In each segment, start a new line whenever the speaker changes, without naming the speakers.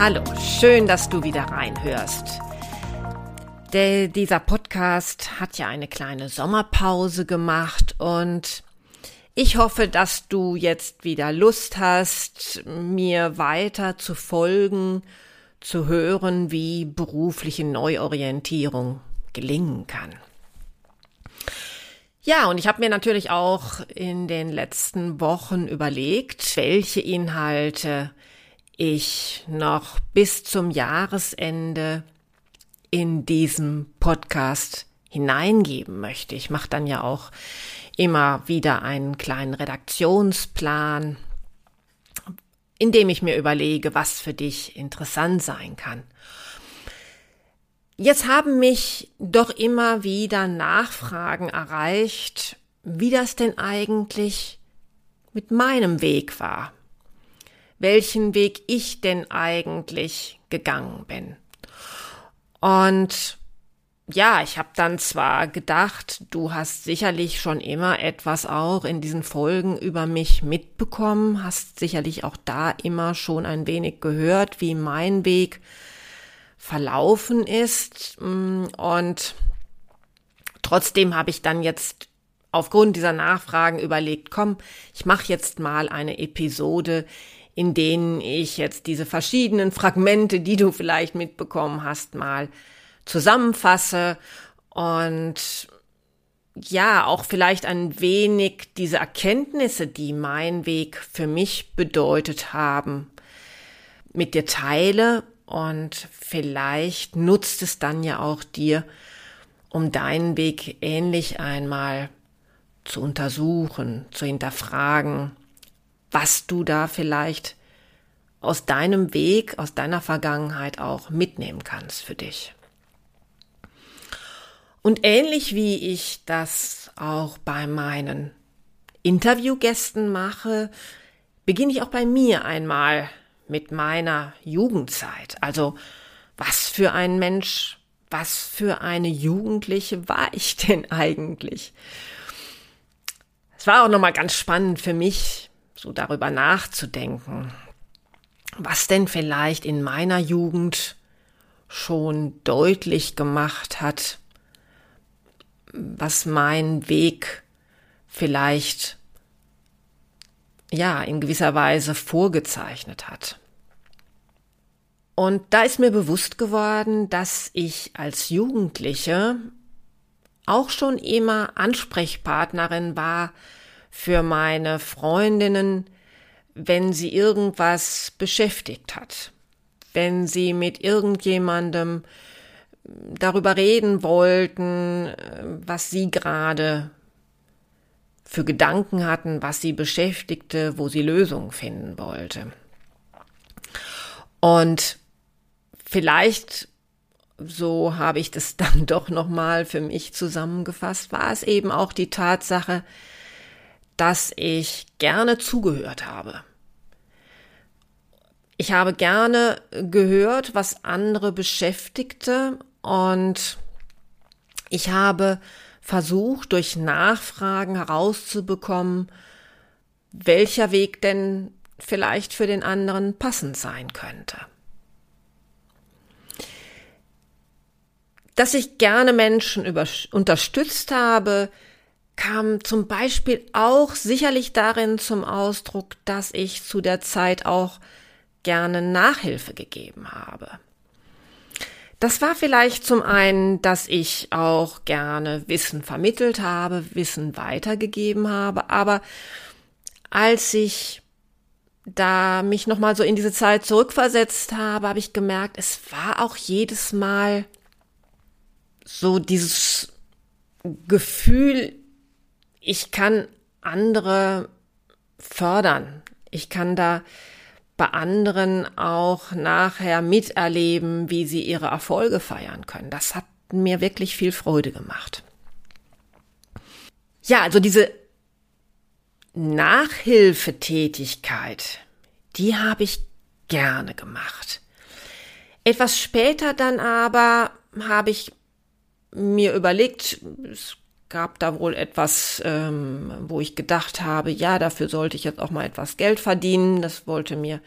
Hallo, schön, dass du wieder reinhörst. Der, dieser Podcast hat ja eine kleine Sommerpause gemacht und ich hoffe, dass du jetzt wieder Lust hast, mir weiter zu folgen, zu hören, wie berufliche Neuorientierung gelingen kann. Ja, und ich habe mir natürlich auch in den letzten Wochen überlegt, welche Inhalte ich noch bis zum Jahresende in diesem Podcast hineingeben möchte. Ich mache dann ja auch immer wieder einen kleinen Redaktionsplan, in dem ich mir überlege, was für dich interessant sein kann. Jetzt haben mich doch immer wieder Nachfragen erreicht, wie das denn eigentlich mit meinem Weg war, welchen Weg ich denn eigentlich gegangen bin. Und ja, ich habe dann zwar gedacht, du hast sicherlich schon immer etwas auch in diesen Folgen über mich mitbekommen, hast sicherlich auch da immer schon ein wenig gehört, wie mein Weg verlaufen ist. Und trotzdem habe ich dann jetzt aufgrund dieser Nachfragen überlegt, komm, ich mache jetzt mal eine Episode, in denen ich jetzt diese verschiedenen Fragmente, die du vielleicht mitbekommen hast, mal zusammenfasse und ja, auch vielleicht ein wenig diese Erkenntnisse, die mein Weg für mich bedeutet haben, mit dir teile und vielleicht nutzt es dann ja auch dir, um deinen Weg ähnlich einmal zu untersuchen, zu hinterfragen, was du da vielleicht aus deinem Weg, aus deiner Vergangenheit auch mitnehmen kannst für dich. Und ähnlich wie ich das auch bei meinen Interviewgästen mache, beginne ich auch bei mir einmal mit meiner Jugendzeit. Also was für ein Mensch, was für eine Jugendliche war ich denn eigentlich? Es war auch nochmal ganz spannend für mich, so darüber nachzudenken, was denn vielleicht in meiner Jugend schon deutlich gemacht hat, was mein Weg vielleicht ja in gewisser Weise vorgezeichnet hat. Und da ist mir bewusst geworden, dass ich als Jugendliche auch schon immer Ansprechpartnerin war für meine Freundinnen, wenn sie irgendwas beschäftigt hat, wenn sie mit irgendjemandem darüber reden wollten, was sie gerade für Gedanken hatten, was sie beschäftigte, wo sie Lösungen finden wollte. Und vielleicht so habe ich das dann doch noch mal für mich zusammengefasst, war es eben auch die Tatsache, dass ich gerne zugehört habe. Ich habe gerne gehört, was andere beschäftigte und ich habe versucht, durch Nachfragen herauszubekommen, welcher Weg denn vielleicht für den anderen passend sein könnte. Dass ich gerne Menschen unterstützt habe, kam zum Beispiel auch sicherlich darin zum Ausdruck, dass ich zu der Zeit auch gerne Nachhilfe gegeben habe. Das war vielleicht zum einen, dass ich auch gerne Wissen vermittelt habe, Wissen weitergegeben habe, aber als ich da mich nochmal so in diese Zeit zurückversetzt habe, habe ich gemerkt, es war auch jedes Mal so dieses Gefühl, ich kann andere fördern. Ich kann da bei anderen auch nachher miterleben, wie sie ihre Erfolge feiern können. Das hat mir wirklich viel Freude gemacht. Ja, also diese Nachhilfetätigkeit, die habe ich gerne gemacht. Etwas später dann aber habe ich mir überlegt, es gab da wohl etwas, ähm, wo ich gedacht habe, ja, dafür sollte ich jetzt auch mal etwas Geld verdienen. Das wollte mir,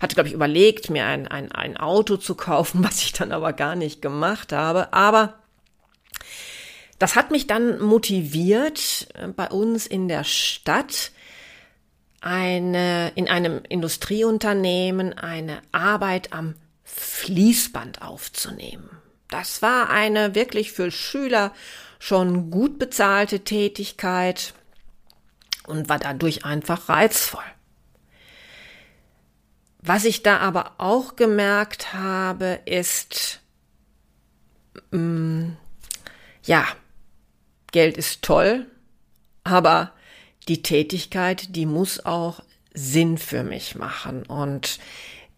hatte, glaube ich, überlegt, mir ein, ein, ein Auto zu kaufen, was ich dann aber gar nicht gemacht habe. Aber das hat mich dann motiviert, äh, bei uns in der Stadt eine, in einem Industrieunternehmen eine Arbeit am Fließband aufzunehmen. Das war eine wirklich für Schüler schon gut bezahlte Tätigkeit und war dadurch einfach reizvoll. Was ich da aber auch gemerkt habe, ist, mm, ja, Geld ist toll, aber die Tätigkeit, die muss auch Sinn für mich machen und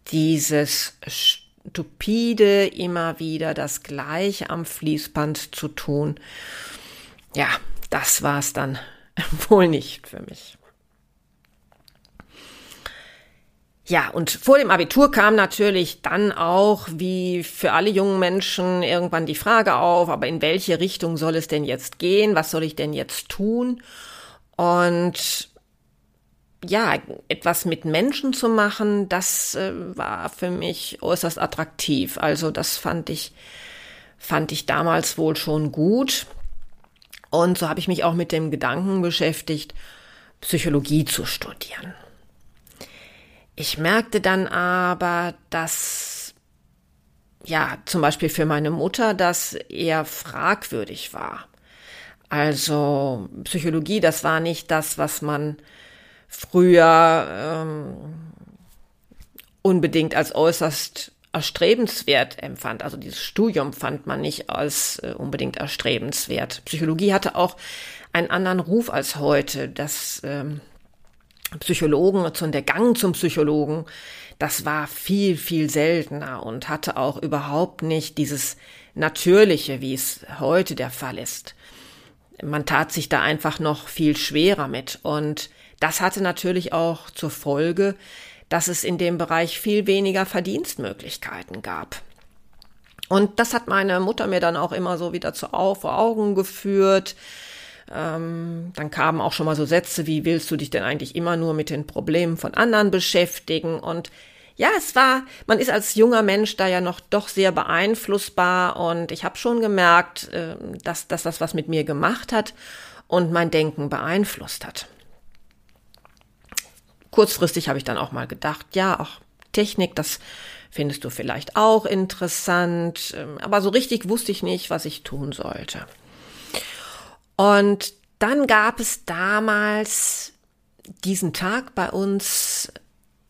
dieses stupide, immer wieder das Gleiche am Fließband zu tun. Ja, das war es dann wohl nicht für mich. Ja, und vor dem Abitur kam natürlich dann auch, wie für alle jungen Menschen, irgendwann die Frage auf, aber in welche Richtung soll es denn jetzt gehen? Was soll ich denn jetzt tun? Und ja, etwas mit Menschen zu machen, das äh, war für mich äußerst attraktiv. Also das fand ich, fand ich damals wohl schon gut. Und so habe ich mich auch mit dem Gedanken beschäftigt, Psychologie zu studieren. Ich merkte dann aber, dass ja, zum Beispiel für meine Mutter das eher fragwürdig war. Also Psychologie, das war nicht das, was man früher ähm, unbedingt als äußerst erstrebenswert empfand. Also dieses Studium fand man nicht als äh, unbedingt erstrebenswert. Psychologie hatte auch einen anderen Ruf als heute. Das ähm, Psychologen der Gang zum Psychologen, das war viel, viel seltener und hatte auch überhaupt nicht dieses Natürliche, wie es heute der Fall ist. Man tat sich da einfach noch viel schwerer mit und das hatte natürlich auch zur Folge, dass es in dem Bereich viel weniger Verdienstmöglichkeiten gab. Und das hat meine Mutter mir dann auch immer so wieder zu vor Augen geführt. Ähm, dann kamen auch schon mal so Sätze wie, willst du dich denn eigentlich immer nur mit den Problemen von anderen beschäftigen? Und ja, es war, man ist als junger Mensch da ja noch doch sehr beeinflussbar und ich habe schon gemerkt, äh, dass, dass das was mit mir gemacht hat und mein Denken beeinflusst hat kurzfristig habe ich dann auch mal gedacht, ja, auch Technik, das findest du vielleicht auch interessant. Ähm, aber so richtig wusste ich nicht, was ich tun sollte. Und dann gab es damals diesen Tag bei uns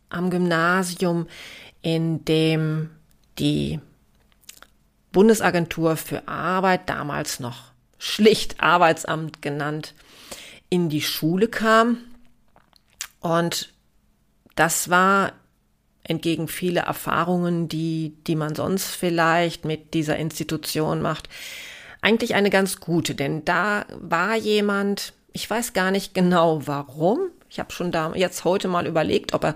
am Gymnasium, in dem die Bundesagentur für Arbeit, damals noch schlicht Arbeitsamt genannt, in die Schule kam und das war entgegen vieler Erfahrungen, die, die man sonst vielleicht mit dieser Institution macht, eigentlich eine ganz gute, denn da war jemand, ich weiß gar nicht genau warum, ich habe schon da jetzt heute mal überlegt, ob er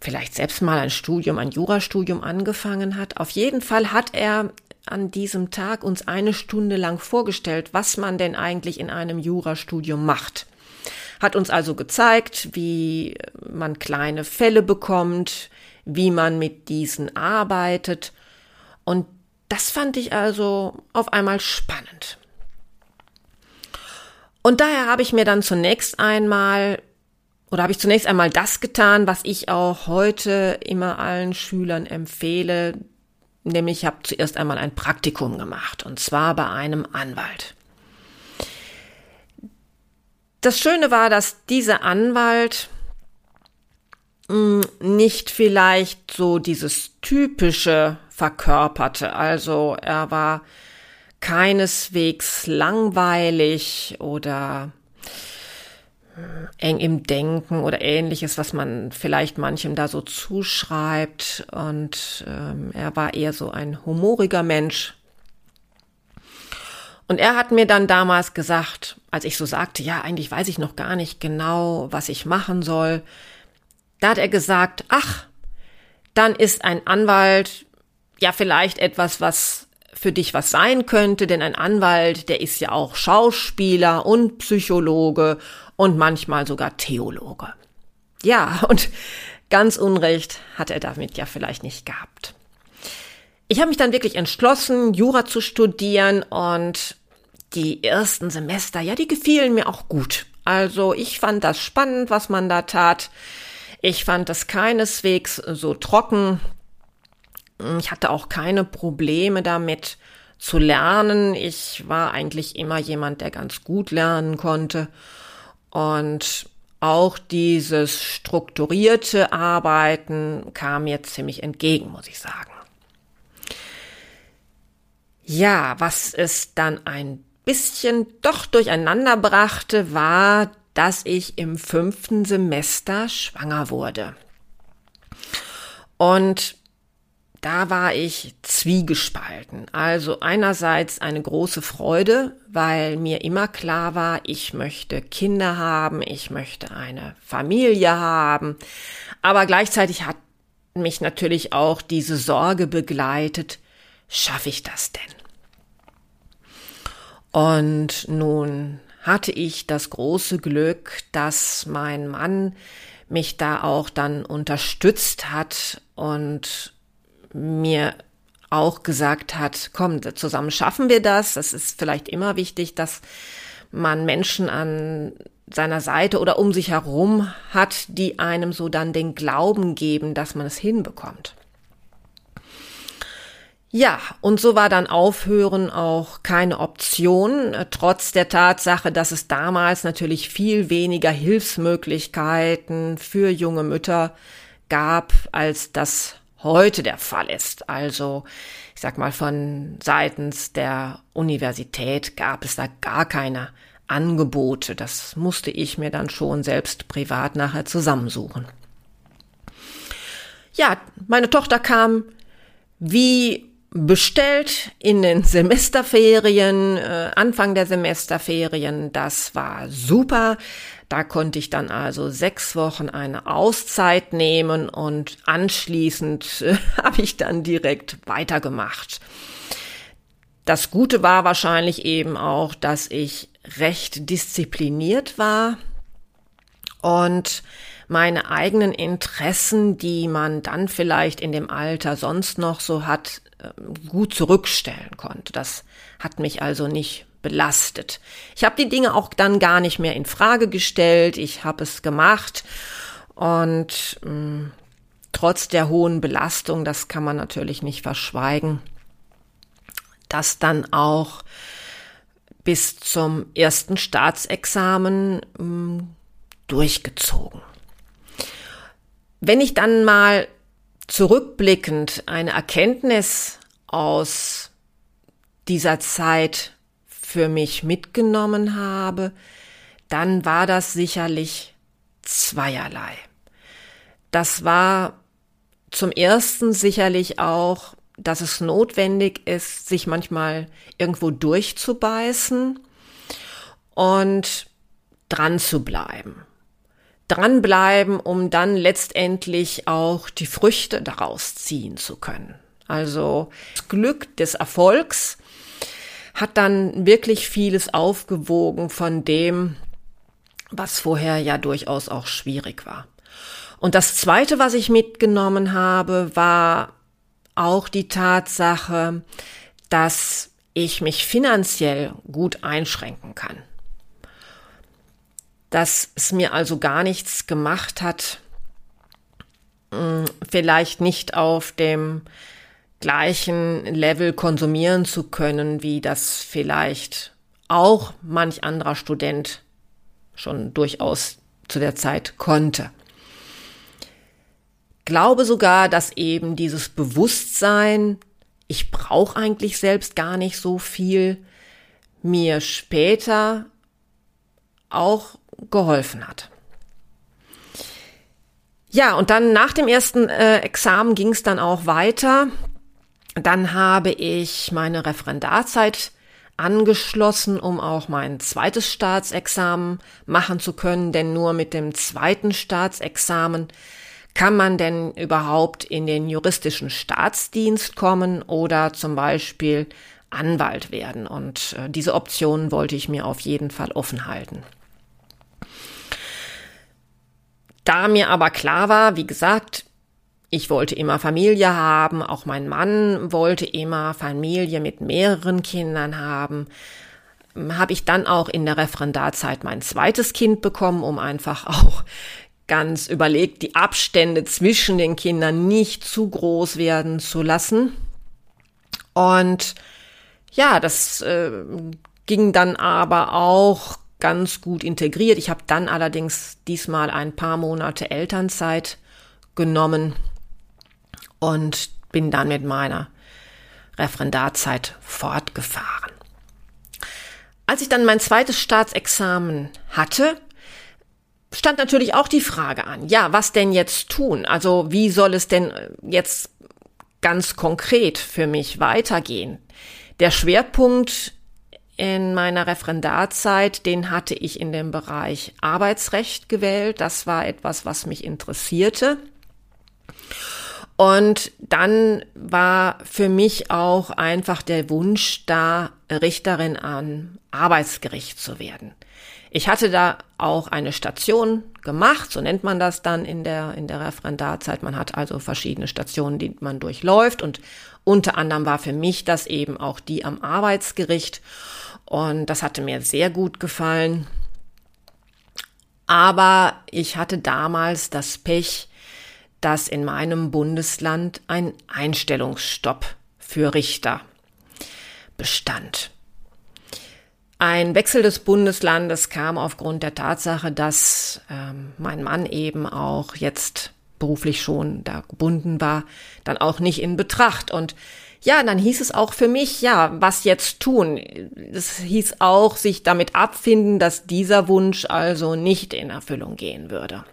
vielleicht selbst mal ein Studium, ein Jurastudium angefangen hat. Auf jeden Fall hat er an diesem Tag uns eine Stunde lang vorgestellt, was man denn eigentlich in einem Jurastudium macht hat uns also gezeigt, wie man kleine Fälle bekommt, wie man mit diesen arbeitet. Und das fand ich also auf einmal spannend. Und daher habe ich mir dann zunächst einmal oder habe ich zunächst einmal das getan, was ich auch heute immer allen Schülern empfehle, nämlich ich habe zuerst einmal ein Praktikum gemacht und zwar bei einem Anwalt. Das Schöne war, dass dieser Anwalt hm, nicht vielleicht so dieses typische verkörperte. Also er war keineswegs langweilig oder eng im Denken oder ähnliches, was man vielleicht manchem da so zuschreibt. Und ähm, er war eher so ein humoriger Mensch. Und er hat mir dann damals gesagt, als ich so sagte, ja, eigentlich weiß ich noch gar nicht genau, was ich machen soll, da hat er gesagt, ach, dann ist ein Anwalt ja vielleicht etwas, was für dich was sein könnte, denn ein Anwalt, der ist ja auch Schauspieler und Psychologe und manchmal sogar Theologe. Ja, und ganz Unrecht hat er damit ja vielleicht nicht gehabt. Ich habe mich dann wirklich entschlossen, Jura zu studieren und die ersten Semester, ja, die gefielen mir auch gut. Also ich fand das spannend, was man da tat. Ich fand das keineswegs so trocken. Ich hatte auch keine Probleme damit zu lernen. Ich war eigentlich immer jemand, der ganz gut lernen konnte. Und auch dieses strukturierte Arbeiten kam mir ziemlich entgegen, muss ich sagen. Ja, was es dann ein bisschen doch durcheinander brachte, war, dass ich im fünften Semester schwanger wurde. Und da war ich zwiegespalten. Also einerseits eine große Freude, weil mir immer klar war, ich möchte Kinder haben, ich möchte eine Familie haben, aber gleichzeitig hat mich natürlich auch diese Sorge begleitet, schaffe ich das denn? Und nun hatte ich das große Glück, dass mein Mann mich da auch dann unterstützt hat und mir auch gesagt hat, komm, zusammen schaffen wir das. Das ist vielleicht immer wichtig, dass man Menschen an seiner Seite oder um sich herum hat, die einem so dann den Glauben geben, dass man es hinbekommt. Ja, und so war dann Aufhören auch keine Option, trotz der Tatsache, dass es damals natürlich viel weniger Hilfsmöglichkeiten für junge Mütter gab, als das heute der Fall ist. Also ich sag mal, von seitens der Universität gab es da gar keine Angebote. Das musste ich mir dann schon selbst privat nachher zusammensuchen. Ja, meine Tochter kam wie bestellt in den Semesterferien, äh, Anfang der Semesterferien. Das war super. Da konnte ich dann also sechs Wochen eine Auszeit nehmen und anschließend äh, habe ich dann direkt weitergemacht. Das Gute war wahrscheinlich eben auch, dass ich recht diszipliniert war und meine eigenen Interessen, die man dann vielleicht in dem Alter sonst noch so hat, ähm, gut zurückstellen konnte. Das hat mich also nicht belastet. Ich habe die Dinge auch dann gar nicht mehr in Frage gestellt. Ich habe es gemacht und mh, mm, trotz der hohen Belastung, das kann man natürlich nicht verschweigen, das dann auch bis zum ersten Staatsexamen mh, mm, durchgezogen. Wenn ich dann mal zurückblickend eine Erkenntnis aus dieser Zeit für mich mitgenommen habe, dann war das sicherlich zweierlei. Das war zum ersten sicherlich auch, dass es notwendig ist, sich manchmal irgendwo durchzubeißen und dran zu bleiben dranbleiben, um dann letztendlich auch die Früchte daraus ziehen zu können. Also das Glück des Erfolgs hat dann wirklich vieles aufgewogen von dem, was vorher ja durchaus auch schwierig war. Und das Zweite, was ich mitgenommen habe, war auch die Tatsache, dass ich mich finanziell gut einschränken kann dass es mir also gar nichts gemacht hat, hm, vielleicht nicht auf dem gleichen Level konsumieren zu können, wie das vielleicht auch manch anderer Student schon durchaus zu der Zeit konnte. Glaube sogar, dass eben dieses Bewusstsein, ich brauche eigentlich selbst gar nicht so viel, mir später auch geholfen hat. Ja, und dann nach dem ersten äh, Examen ging es dann auch weiter. Dann habe ich meine Referendarzeit angeschlossen, um auch mein zweites Staatsexamen machen zu können, denn nur mit dem zweiten Staatsexamen kann man denn überhaupt in den juristischen Staatsdienst kommen oder zum Beispiel Anwalt werden? Und äh, diese Option wollte ich mir auf jeden Fall offen halten. Da mir aber klar war, wie gesagt, ich wollte immer Familie haben, auch mein Mann wollte immer Familie mit mehreren Kindern haben, habe ich dann auch in der Referendarzeit mein zweites Kind bekommen, um einfach auch ganz überlegt, die Abstände zwischen den Kindern nicht zu groß werden zu lassen. Und ja, das äh, ging dann aber auch ganz gut integriert. Ich habe dann allerdings diesmal ein paar Monate Elternzeit genommen und bin dann mit meiner Referendarzeit fortgefahren. Als ich dann mein zweites Staatsexamen hatte, stand natürlich auch die Frage an, ja, was denn jetzt tun? Also wie soll es denn äh, jetzt ganz konkret für mich weitergehen? Der Schwerpunkt in meiner Referendarzeit, den hatte ich in dem Bereich Arbeitsrecht gewählt. Das war etwas, was mich interessierte. Und dann war für mich auch einfach der Wunsch da, Richterin am Arbeitsgericht zu werden. Ich hatte da auch eine Station gemacht, so nennt man das dann in der, in der Referendarzeit. Man hat also verschiedene Stationen, die man durchläuft und unter anderem war für mich das eben auch die am Arbeitsgericht und das hatte mir sehr gut gefallen. Aber ich hatte damals das Pech, dass in meinem Bundesland ein Einstellungsstopp für Richter bestand. Ein Wechsel des Bundeslandes kam aufgrund der Tatsache, dass ähm, mein Mann eben auch jetzt beruflich schon da gebunden war, dann auch nicht in Betracht. Und ja, dann hieß es auch für mich, ja, was jetzt tun? Es hieß auch, sich damit abfinden, dass dieser Wunsch also nicht in Erfüllung gehen würde.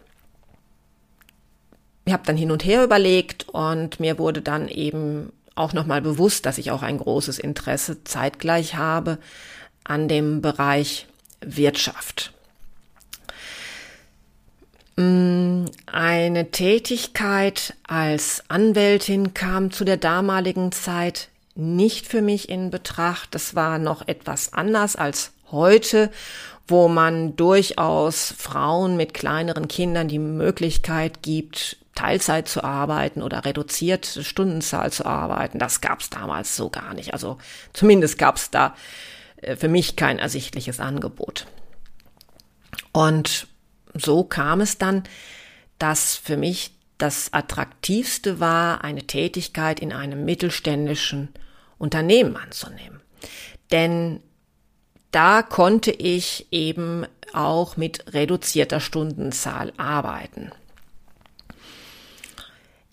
Ich habe dann hin und her überlegt und mir wurde dann eben auch nochmal bewusst, dass ich auch ein großes Interesse zeitgleich habe an dem Bereich Wirtschaft. Mm, eine Tätigkeit als Anwältin kam zu der damaligen Zeit nicht für mich in Betracht. Das war noch etwas anders als heute, wo man durchaus Frauen mit kleineren Kindern die Möglichkeit gibt, Teilzeit zu arbeiten oder reduzierte Stundenzahl zu arbeiten. Das gab es damals so gar nicht. Also zumindest gab es da äh, für mich kein ersichtliches Angebot. Und so kam es dann, dass für mich das Attraktivste war, eine Tätigkeit in einem mittelständischen Unternehmen anzunehmen. Denn da konnte ich eben auch mit reduzierter Stundenzahl arbeiten.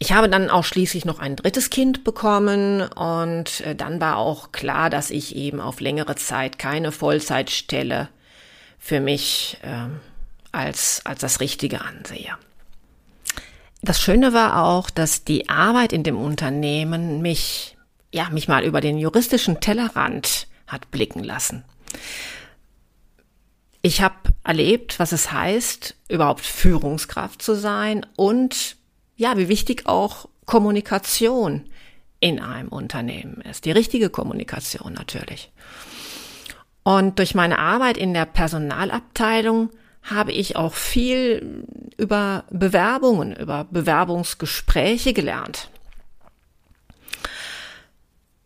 Ich habe dann auch schließlich noch ein drittes Kind bekommen und äh, dann war auch klar, dass ich eben auf längere Zeit keine Vollzeitstelle für mich äh, als, als das Richtige ansehe. Das Schöne war auch, dass die Arbeit in dem Unternehmen mich, ja, mich mal über den juristischen Tellerrand hat blicken lassen. Ich habe erlebt, was es heißt, überhaupt Führungskraft zu sein und ja, wie wichtig auch Kommunikation in einem Unternehmen ist. Die richtige Kommunikation natürlich. Und durch meine Arbeit in der Personalabteilung habe ich auch viel über Bewerbungen, über Bewerbungsgespräche gelernt.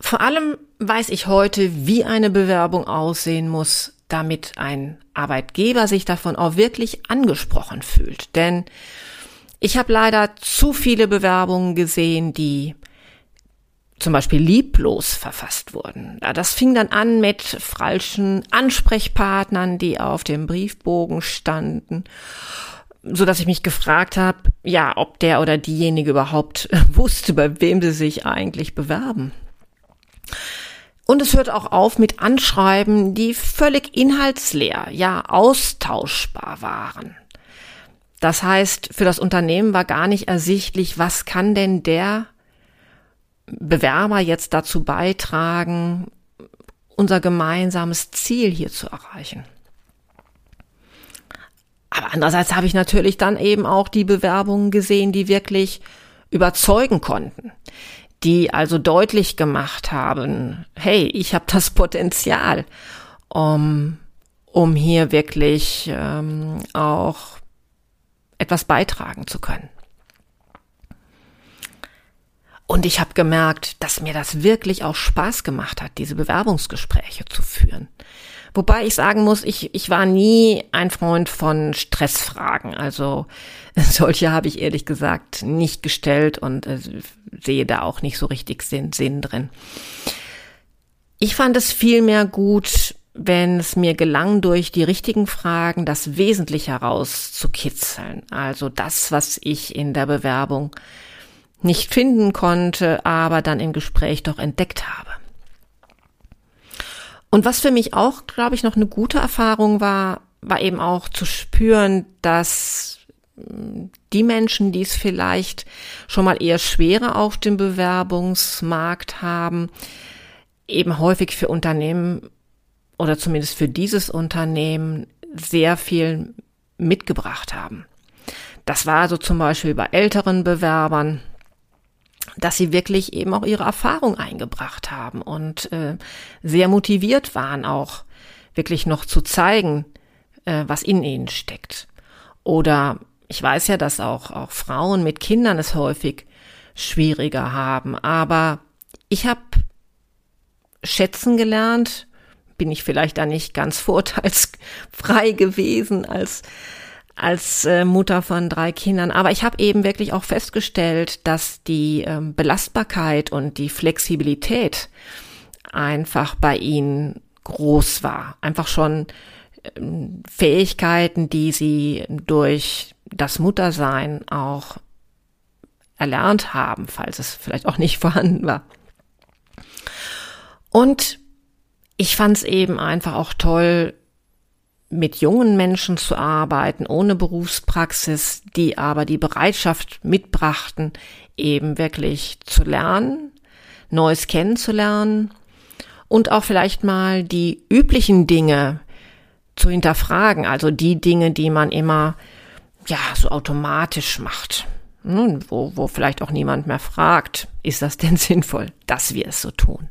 Vor allem weiß ich heute, wie eine Bewerbung aussehen muss, damit ein Arbeitgeber sich davon auch wirklich angesprochen fühlt. Denn ich habe leider zu viele Bewerbungen gesehen, die zum Beispiel lieblos verfasst wurden. Das fing dann an mit falschen Ansprechpartnern, die auf dem Briefbogen standen, so dass ich mich gefragt habe, ja, ob der oder diejenige überhaupt wusste, bei wem sie sich eigentlich bewerben. Und es hört auch auf mit Anschreiben, die völlig inhaltsleer, ja austauschbar waren. Das heißt, für das Unternehmen war gar nicht ersichtlich, was kann denn der Bewerber jetzt dazu beitragen, unser gemeinsames Ziel hier zu erreichen. Aber andererseits habe ich natürlich dann eben auch die Bewerbungen gesehen, die wirklich überzeugen konnten, die also deutlich gemacht haben, hey, ich habe das Potenzial, um, um hier wirklich ähm, auch etwas beitragen zu können. Und ich habe gemerkt, dass mir das wirklich auch Spaß gemacht hat, diese Bewerbungsgespräche zu führen. Wobei ich sagen muss, ich, ich war nie ein Freund von Stressfragen. Also solche habe ich ehrlich gesagt nicht gestellt und äh, sehe da auch nicht so richtig Sinn, Sinn drin. Ich fand es vielmehr gut, wenn es mir gelang, durch die richtigen Fragen das Wesentliche herauszukitzeln. Also das, was ich in der Bewerbung nicht finden konnte, aber dann im Gespräch doch entdeckt habe. Und was für mich auch, glaube ich, noch eine gute Erfahrung war, war eben auch zu spüren, dass hm, die Menschen, die es vielleicht schon mal eher schwerer auf dem Bewerbungsmarkt haben, eben häufig für Unternehmen oder zumindest für dieses Unternehmen sehr viel mitgebracht haben. Das war so zum Beispiel bei älteren Bewerbern, dass sie wirklich eben auch ihre Erfahrung eingebracht haben und äh, sehr motiviert waren, auch wirklich noch zu zeigen, äh, was in ihnen steckt. Oder ich weiß ja, dass auch, auch Frauen mit Kindern es häufig schwieriger haben, aber ich habe schätzen gelernt, bin ich vielleicht da nicht ganz vorteilsfrei gewesen als als äh, Mutter von drei Kindern. Aber ich habe eben wirklich auch festgestellt, dass die ähm, Belastbarkeit und die Flexibilität einfach bei ihnen groß war. Einfach schon ähm, Fähigkeiten, die sie durch das Muttersein auch erlernt haben, falls es vielleicht auch nicht vorhanden war. Und ich fand es eben einfach auch toll, mit jungen Menschen zu arbeiten, ohne Berufspraxis, die aber die Bereitschaft mitbrachten, eben wirklich zu lernen, Neues kennenzulernen und auch vielleicht mal die üblichen Dinge zu hinterfragen, also die Dinge, die man immer ja so automatisch macht, wo, wo vielleicht auch niemand mehr fragt, ist das denn sinnvoll, dass wir es so tun?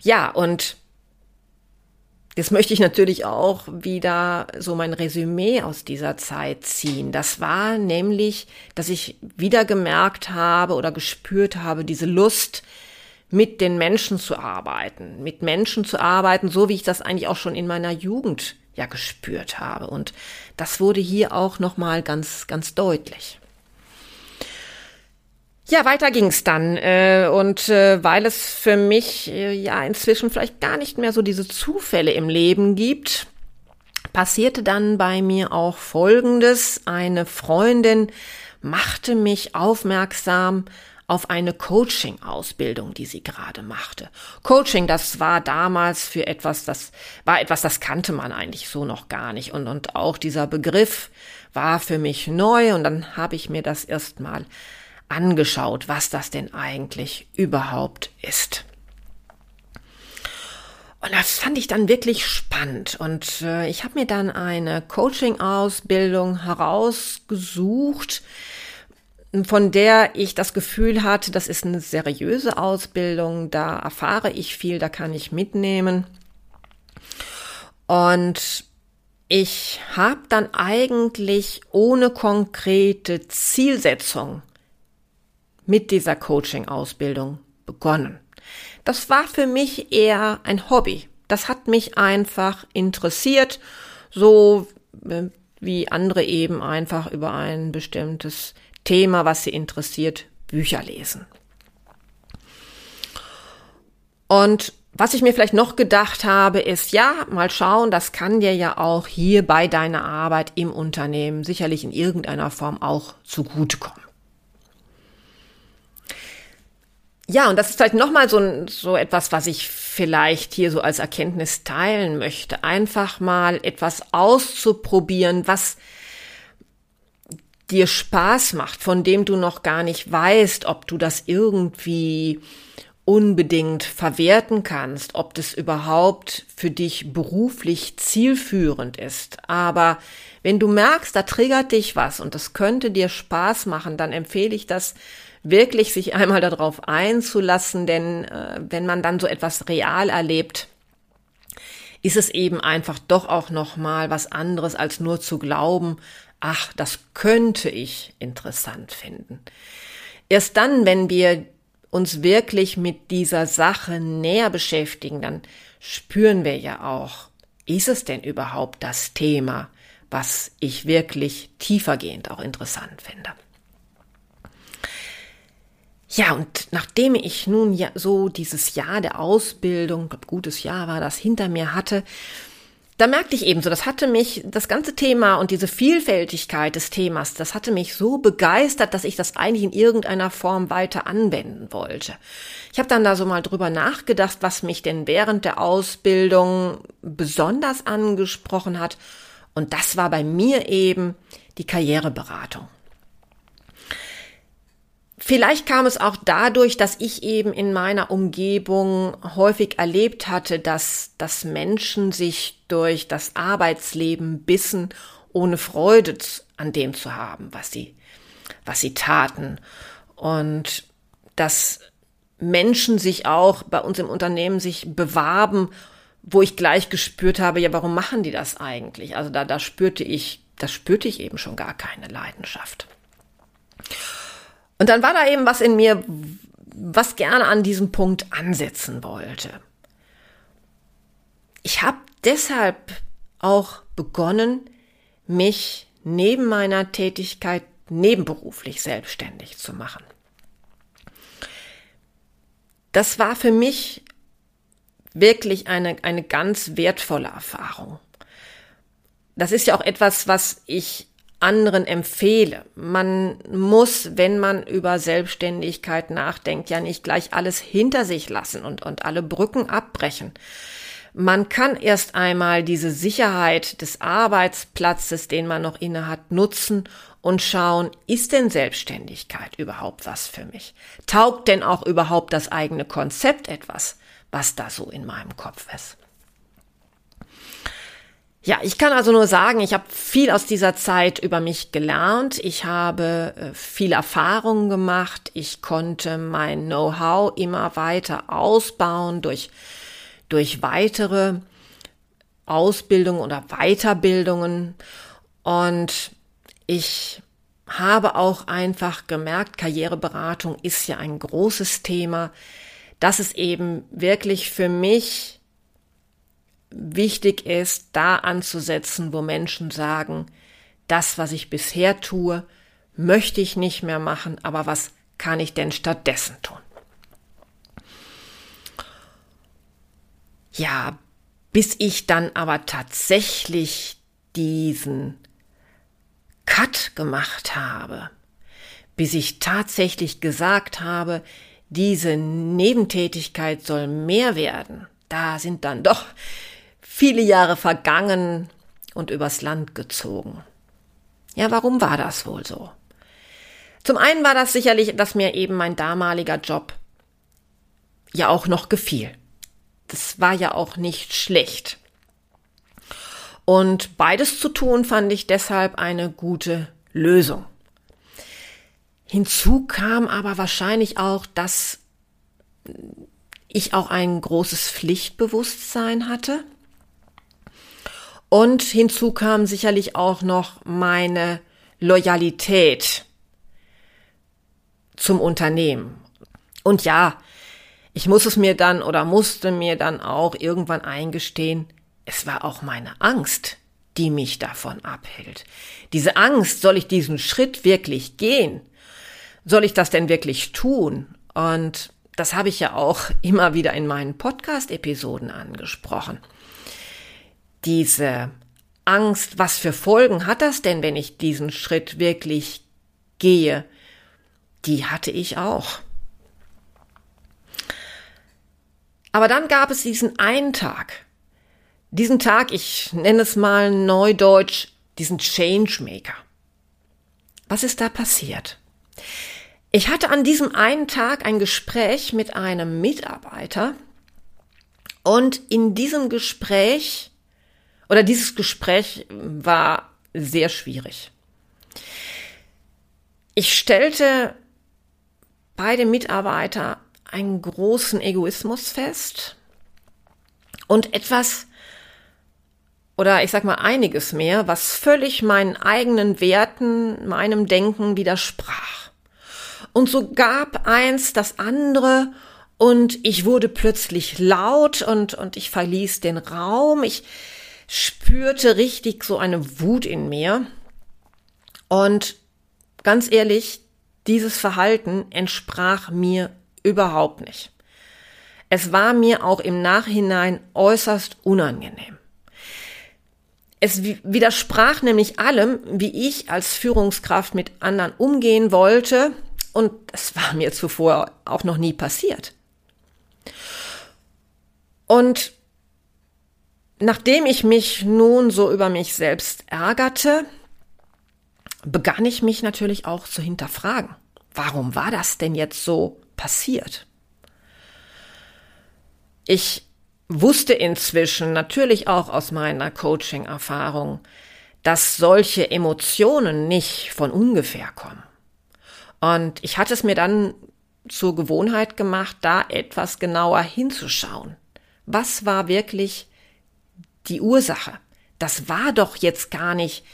Ja, und Jetzt möchte ich natürlich auch wieder so mein Resümee aus dieser Zeit ziehen. Das war nämlich, dass ich wieder gemerkt habe oder gespürt habe, diese Lust, mit den Menschen zu arbeiten, mit Menschen zu arbeiten, so wie ich das eigentlich auch schon in meiner Jugend ja gespürt habe. Und das wurde hier auch nochmal ganz, ganz deutlich. Ja, weiter ging's dann. Äh, und äh, weil es für mich äh, ja inzwischen vielleicht gar nicht mehr so diese Zufälle im Leben gibt, passierte dann bei mir auch Folgendes. Eine Freundin machte mich aufmerksam auf eine Coaching-Ausbildung, die sie gerade machte. Coaching, das war damals für etwas, das war etwas, das kannte man eigentlich so noch gar nicht. Und, und auch dieser Begriff war für mich neu und dann habe ich mir das erstmal angeschaut, was das denn eigentlich überhaupt ist. Und das fand ich dann wirklich spannend. Und äh, ich habe mir dann eine Coaching-Ausbildung herausgesucht, von der ich das Gefühl hatte, das ist eine seriöse Ausbildung, da erfahre ich viel, da kann ich mitnehmen. Und ich habe dann eigentlich ohne konkrete Zielsetzung mit dieser Coaching-Ausbildung begonnen. Das war für mich eher ein Hobby. Das hat mich einfach interessiert, so äh, wie andere eben einfach über ein bestimmtes Thema, was sie interessiert, Bücher lesen. Und was ich mir vielleicht noch gedacht habe, ist, ja, mal schauen, das kann dir ja auch hier bei deiner Arbeit im Unternehmen sicherlich in irgendeiner Form auch zugutekommen. Ja, und das ist vielleicht nochmal so, so etwas, was ich vielleicht hier so als Erkenntnis teilen möchte. Einfach mal etwas auszuprobieren, was dir Spaß macht, von dem du noch gar nicht weißt, ob du das irgendwie unbedingt verwerten kannst, ob das überhaupt für dich beruflich zielführend ist. Aber wenn du merkst, da triggert dich was und das könnte dir Spaß machen, dann empfehle ich das wirklich, sich einmal darauf einzulassen, denn äh, wenn man dann so etwas real erlebt, ist es eben einfach doch auch noch mal was anderes als nur zu glauben, ach, das könnte ich interessant finden. Erst dann, wenn wir uns wirklich mit dieser Sache näher beschäftigen, dann spüren wir ja auch, ist es denn überhaupt das Thema, was ich wirklich tiefergehend auch interessant finde. Ja, und nachdem ich nun ja so dieses Jahr der Ausbildung, gutes Jahr war das, hinter mir hatte, da merkte ich ebenso, das hatte mich, das ganze Thema und diese Vielfältigkeit des Themas, das hatte mich so begeistert, dass ich das eigentlich in irgendeiner Form weiter anwenden wollte. Ich habe dann da so mal drüber nachgedacht, was mich denn während der Ausbildung besonders angesprochen hat. Und das war bei mir eben die Karriereberatung. Vielleicht kam es auch dadurch, dass ich eben in meiner Umgebung häufig erlebt hatte, dass, dass Menschen sich durch das Arbeitsleben bissen, ohne Freude an dem zu haben, was sie, was sie taten. Und dass Menschen sich auch bei uns im Unternehmen sich bewarben, wo ich gleich gespürt habe, ja, warum machen die das eigentlich? Also da, da spürte ich, das spürte ich eben schon gar keine Leidenschaft. Und dann war da eben was in mir, was gerne an diesem Punkt ansetzen wollte. Ich habe deshalb auch begonnen, mich neben meiner Tätigkeit nebenberuflich selbstständig zu machen. Das war für mich wirklich eine, eine ganz wertvolle Erfahrung. Das ist ja auch etwas, was ich anderen empfehle. Man muss, wenn man über Selbstständigkeit nachdenkt, ja nicht gleich alles hinter sich lassen und, und alle Brücken abbrechen. Man kann erst einmal diese Sicherheit des Arbeitsplatzes, den man noch inne hat, nutzen und schauen, ist denn Selbstständigkeit überhaupt was für mich? Taugt denn auch überhaupt das eigene Konzept etwas, was da so in meinem Kopf ist? Ja, ich kann also nur sagen, ich habe viel aus dieser Zeit über mich gelernt. Ich habe äh, viel Erfahrungen gemacht. Ich konnte mein Know-how immer weiter ausbauen durch, durch weitere Ausbildungen oder Weiterbildungen. Und ich habe auch einfach gemerkt, Karriereberatung ist ja ein großes Thema, dass es eben wirklich für mich wichtig ist, da anzusetzen, wo Menschen sagen, das, was ich bisher tue, möchte ich nicht mehr machen, aber was kann ich denn stattdessen tun? Ja, bis ich dann aber tatsächlich diesen Cut gemacht habe, bis ich tatsächlich gesagt habe, diese Nebentätigkeit soll mehr werden, da sind dann doch viele Jahre vergangen und übers Land gezogen. Ja, warum war das wohl so? Zum einen war das sicherlich, dass mir eben mein damaliger Job ja auch noch gefiel. Das war ja auch nicht schlecht. Und beides zu tun fand ich deshalb eine gute Lösung. Hinzu kam aber wahrscheinlich auch, dass ich auch ein großes Pflichtbewusstsein hatte. Und hinzu kam sicherlich auch noch meine Loyalität zum Unternehmen. Und ja, ich muss es mir dann oder musste mir dann auch irgendwann eingestehen, es war auch meine Angst, die mich davon abhält. Diese Angst, soll ich diesen Schritt wirklich gehen? Soll ich das denn wirklich tun? Und das habe ich ja auch immer wieder in meinen Podcast-Episoden angesprochen diese Angst, was für Folgen hat das denn, wenn ich diesen Schritt wirklich gehe, die hatte ich auch. Aber dann gab es diesen einen Tag, diesen Tag, ich nenne es mal neudeutsch, diesen Changemaker. Was ist da passiert? Ich hatte an diesem einen Tag ein Gespräch mit einem Mitarbeiter und in diesem Gespräch oder dieses Gespräch war sehr schwierig. Ich stellte bei dem Mitarbeiter einen großen Egoismus fest und etwas oder ich sag mal einiges mehr, was völlig meinen eigenen Werten, meinem Denken widersprach. Und so gab eins das andere und ich wurde plötzlich laut und, und ich verließ den Raum. Ich spürte richtig so eine Wut in mir. Und ganz ehrlich, dieses Verhalten entsprach mir überhaupt nicht. Es war mir auch im Nachhinein äußerst unangenehm. Es widersprach nämlich allem, wie ich als Führungskraft mit anderen umgehen wollte, und es war mir zuvor auch noch nie passiert. Und nachdem ich mich nun so über mich selbst ärgerte, begann ich mich natürlich auch zu hinterfragen. Warum war das denn jetzt so passiert? Ich wusste inzwischen natürlich auch aus meiner Coaching-Erfahrung, dass solche Emotionen nicht von ungefähr kommen. Und ich hatte es mir dann zur Gewohnheit gemacht, da etwas genauer hinzuschauen. Was war wirklich die Ursache? Das war doch jetzt gar nicht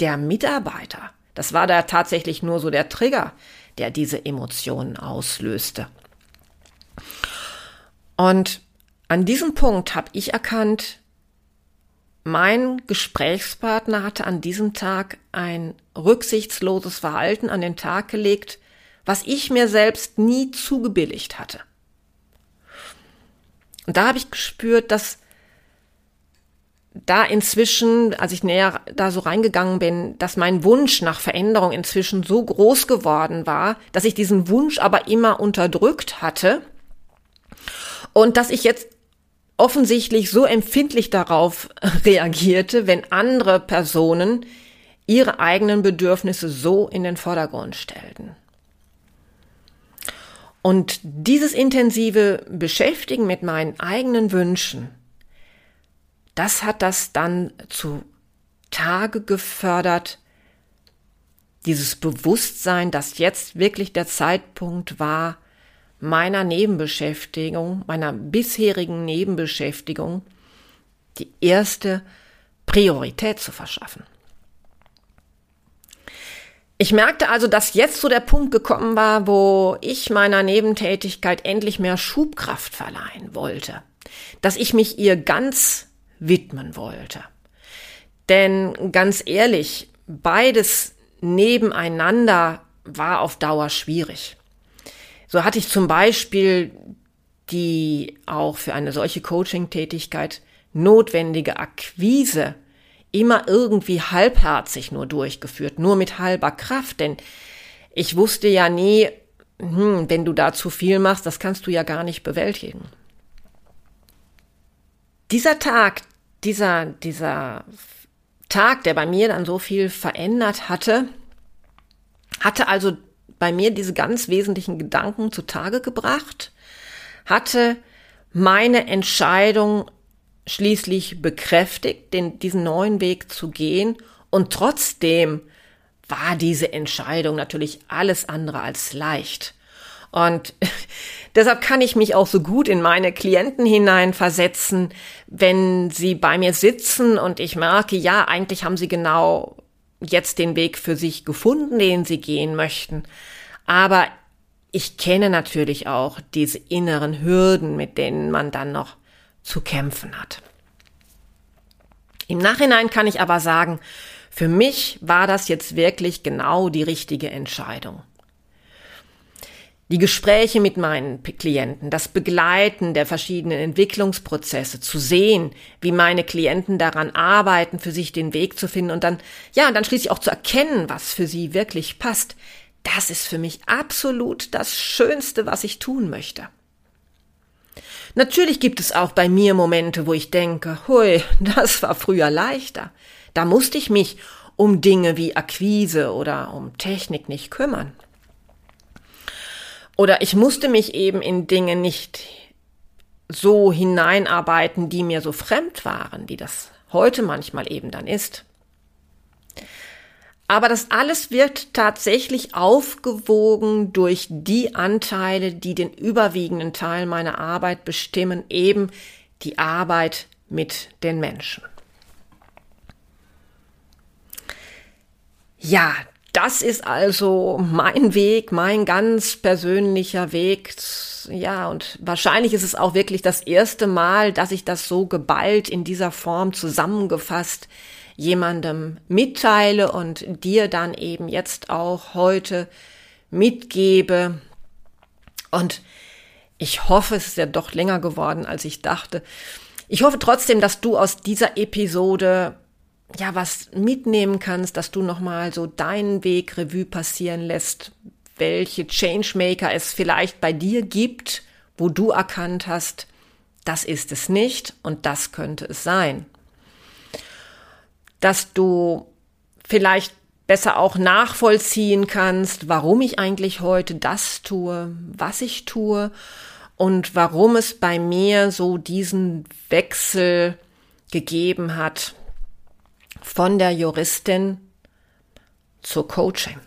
der Mitarbeiter. Das war da tatsächlich nur so der Trigger, der diese Emotionen auslöste. Und an diesem Punkt habe ich erkannt, mein Gesprächspartner hatte an diesem Tag ein rücksichtsloses Verhalten an den Tag gelegt, was ich mir selbst nie zugebilligt hatte. Und da habe ich gespürt, dass da inzwischen, als ich näher da so reingegangen bin, dass mein Wunsch nach Veränderung inzwischen so groß geworden war, dass ich diesen Wunsch aber immer unterdrückt hatte und dass ich jetzt offensichtlich so empfindlich darauf reagierte, wenn andere Personen ihre eigenen Bedürfnisse so in den Vordergrund stellten. Und dieses intensive Beschäftigen mit meinen eigenen Wünschen, das hat das dann zu Tage gefördert, dieses Bewusstsein, dass jetzt wirklich der Zeitpunkt war, meiner Nebenbeschäftigung, meiner bisherigen Nebenbeschäftigung, die erste Priorität zu verschaffen. Ich merkte also, dass jetzt so der Punkt gekommen war, wo ich meiner Nebentätigkeit endlich mehr Schubkraft verleihen wollte, dass ich mich ihr ganz widmen wollte. Denn ganz ehrlich, beides nebeneinander war auf Dauer schwierig. So hatte ich zum Beispiel die auch für eine solche Coaching-Tätigkeit notwendige Akquise immer irgendwie halbherzig nur durchgeführt, nur mit halber Kraft, denn ich wusste ja nie, hm, wenn du da zu viel machst, das kannst du ja gar nicht bewältigen. Dieser Tag, dieser, dieser Tag, der bei mir dann so viel verändert hatte, hatte also bei mir diese ganz wesentlichen Gedanken zutage gebracht, hatte meine Entscheidung schließlich bekräftigt, den, diesen neuen Weg zu gehen. Und trotzdem war diese Entscheidung natürlich alles andere als leicht. Und deshalb kann ich mich auch so gut in meine Klienten hineinversetzen, wenn sie bei mir sitzen und ich merke, ja, eigentlich haben sie genau jetzt den Weg für sich gefunden, den sie gehen möchten. Aber ich kenne natürlich auch diese inneren Hürden, mit denen man dann noch zu kämpfen hat. Im Nachhinein kann ich aber sagen, für mich war das jetzt wirklich genau die richtige Entscheidung. Die Gespräche mit meinen Klienten, das Begleiten der verschiedenen Entwicklungsprozesse, zu sehen, wie meine Klienten daran arbeiten, für sich den Weg zu finden und dann, ja, und dann schließlich auch zu erkennen, was für sie wirklich passt, das ist für mich absolut das Schönste, was ich tun möchte. Natürlich gibt es auch bei mir Momente, wo ich denke, hui, das war früher leichter. Da musste ich mich um Dinge wie Akquise oder um Technik nicht kümmern. Oder ich musste mich eben in Dinge nicht so hineinarbeiten, die mir so fremd waren, wie das heute manchmal eben dann ist. Aber das alles wird tatsächlich aufgewogen durch die Anteile, die den überwiegenden Teil meiner Arbeit bestimmen, eben die Arbeit mit den Menschen. Ja, das ist also mein Weg, mein ganz persönlicher Weg. Ja, und wahrscheinlich ist es auch wirklich das erste Mal, dass ich das so geballt in dieser Form zusammengefasst jemandem mitteile und dir dann eben jetzt auch heute mitgebe. Und ich hoffe, es ist ja doch länger geworden, als ich dachte. Ich hoffe trotzdem, dass du aus dieser Episode ja was mitnehmen kannst, dass du nochmal so deinen Weg Revue passieren lässt, welche Changemaker es vielleicht bei dir gibt, wo du erkannt hast, das ist es nicht und das könnte es sein. Dass du vielleicht besser auch nachvollziehen kannst, warum ich eigentlich heute das tue, was ich tue und warum es bei mir so diesen Wechsel gegeben hat von der Juristin zur Coaching.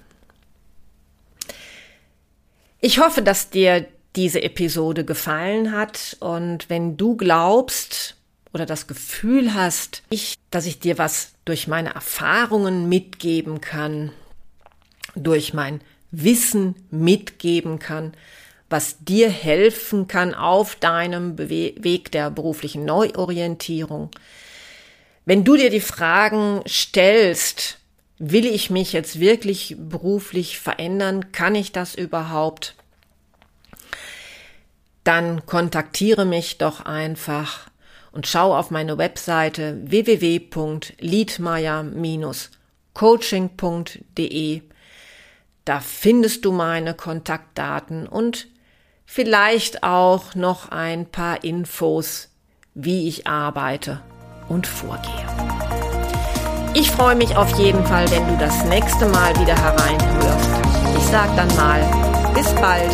Ich hoffe, dass dir diese Episode gefallen hat und wenn du glaubst oder das Gefühl hast, ich, dass ich dir was durch meine Erfahrungen mitgeben kann, durch mein Wissen mitgeben kann, was dir helfen kann auf deinem Weg der beruflichen Neuorientierung, wenn du dir die Fragen stellst, will ich mich jetzt wirklich beruflich verändern? Kann ich das überhaupt? Dann kontaktiere mich doch einfach und schau auf meine Webseite www.liedmeier-coaching.de. Da findest du meine Kontaktdaten und vielleicht auch noch ein paar Infos, wie ich arbeite und vorgehe. Ich freue mich auf jeden Fall, wenn du das nächste Mal wieder hereinhörst. Ich sag dann mal, bis bald